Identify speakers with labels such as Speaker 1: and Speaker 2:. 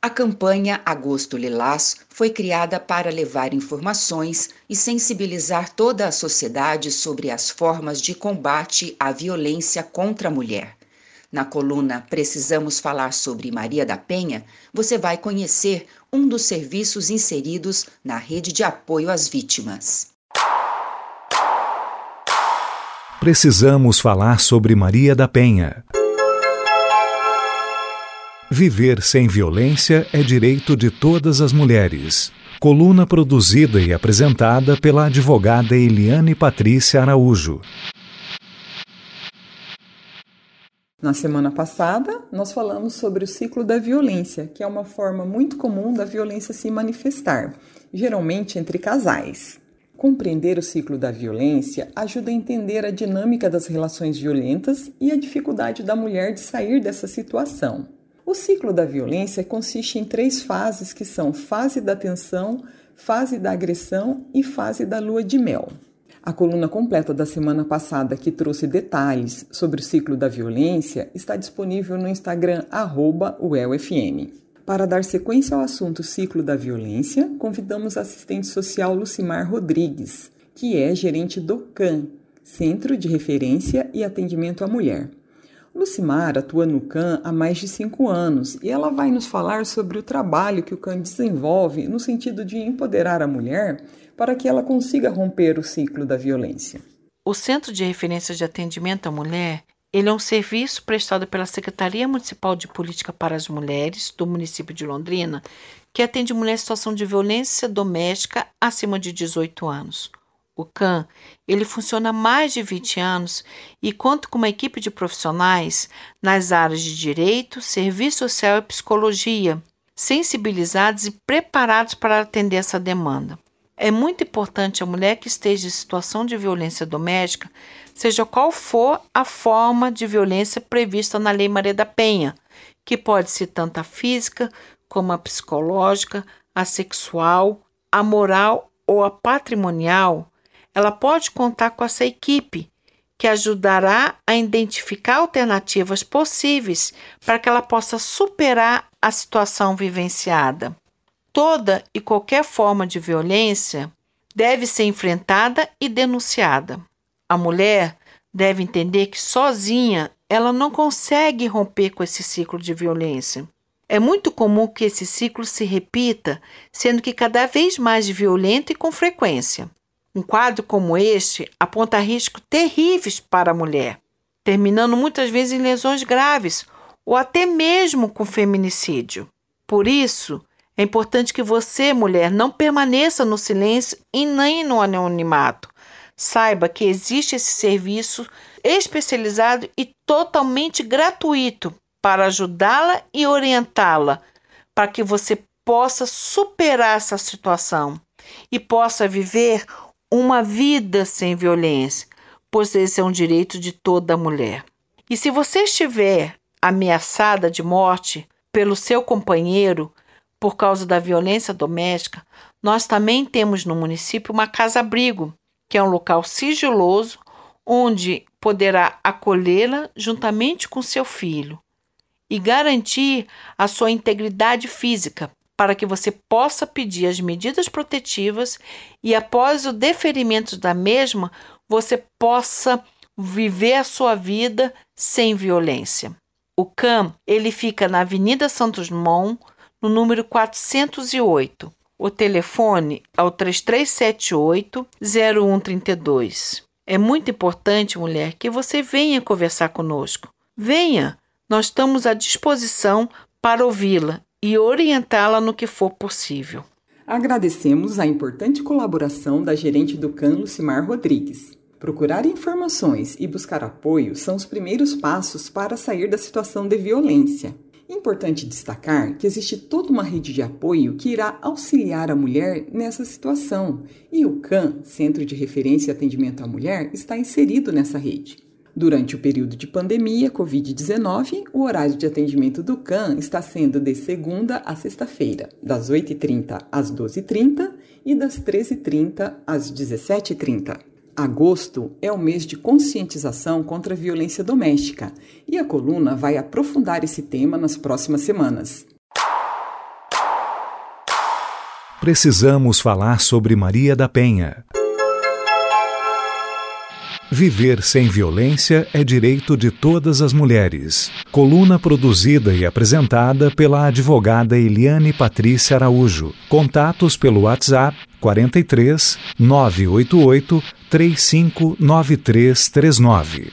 Speaker 1: A campanha Agosto Lilás foi criada para levar informações e sensibilizar toda a sociedade sobre as formas de combate à violência contra a mulher. Na coluna Precisamos Falar sobre Maria da Penha, você vai conhecer um dos serviços inseridos na rede de apoio às vítimas.
Speaker 2: Precisamos falar sobre Maria da Penha. Viver sem violência é direito de todas as mulheres. Coluna produzida e apresentada pela advogada Eliane Patrícia Araújo.
Speaker 3: Na semana passada, nós falamos sobre o ciclo da violência, que é uma forma muito comum da violência se manifestar, geralmente entre casais. Compreender o ciclo da violência ajuda a entender a dinâmica das relações violentas e a dificuldade da mulher de sair dessa situação. O ciclo da violência consiste em três fases que são fase da tensão, fase da agressão e fase da lua de mel. A coluna completa da semana passada, que trouxe detalhes sobre o ciclo da violência, está disponível no Instagram UELFM. Para dar sequência ao assunto ciclo da violência, convidamos a assistente social Lucimar Rodrigues, que é gerente do CAN, Centro de Referência e Atendimento à Mulher. Lucimar atua no CAN há mais de cinco anos e ela vai nos falar sobre o trabalho que o CAN desenvolve no sentido de empoderar a mulher para que ela consiga romper o ciclo da violência.
Speaker 4: O Centro de Referência de Atendimento à Mulher ele é um serviço prestado pela Secretaria Municipal de Política para as Mulheres do município de Londrina, que atende mulheres em situação de violência doméstica acima de 18 anos. O CAN, ele funciona há mais de 20 anos e conta com uma equipe de profissionais nas áreas de direito, serviço social e psicologia, sensibilizados e preparados para atender essa demanda. É muito importante a mulher que esteja em situação de violência doméstica, seja qual for a forma de violência prevista na Lei Maria da Penha, que pode ser tanto a física como a psicológica, a sexual, a moral ou a patrimonial, ela pode contar com essa equipe que ajudará a identificar alternativas possíveis para que ela possa superar a situação vivenciada. Toda e qualquer forma de violência deve ser enfrentada e denunciada. A mulher deve entender que sozinha ela não consegue romper com esse ciclo de violência. É muito comum que esse ciclo se repita, sendo que cada vez mais violento e com frequência. Um quadro como este aponta riscos terríveis para a mulher, terminando muitas vezes em lesões graves ou até mesmo com feminicídio. Por isso, é importante que você, mulher, não permaneça no silêncio e nem no anonimato. Saiba que existe esse serviço especializado e totalmente gratuito para ajudá-la e orientá-la para que você possa superar essa situação e possa viver uma vida sem violência, pois esse é um direito de toda mulher. E se você estiver ameaçada de morte pelo seu companheiro por causa da violência doméstica, nós também temos no município uma casa-abrigo, que é um local sigiloso onde poderá acolhê-la juntamente com seu filho e garantir a sua integridade física para que você possa pedir as medidas protetivas e após o deferimento da mesma, você possa viver a sua vida sem violência. O CAM, ele fica na Avenida Santos Dumont, no número 408. O telefone é o 3378 0132. É muito importante, mulher, que você venha conversar conosco. Venha, nós estamos à disposição para ouvi-la e orientá-la no que for possível.
Speaker 3: Agradecemos a importante colaboração da gerente do CAN, Lucimar Rodrigues. Procurar informações e buscar apoio são os primeiros passos para sair da situação de violência. Importante destacar que existe toda uma rede de apoio que irá auxiliar a mulher nessa situação, e o CAN, Centro de Referência e Atendimento à Mulher, está inserido nessa rede. Durante o período de pandemia Covid-19, o horário de atendimento do CAN está sendo de segunda a sexta-feira, das 8h30 às 12h30 e das 13h30 às 17h30. Agosto é o mês de conscientização contra a violência doméstica e a coluna vai aprofundar esse tema nas próximas semanas.
Speaker 2: Precisamos falar sobre Maria da Penha. Viver sem violência é direito de todas as mulheres. Coluna produzida e apresentada pela advogada Eliane Patrícia Araújo. Contatos pelo WhatsApp 43 988 359339.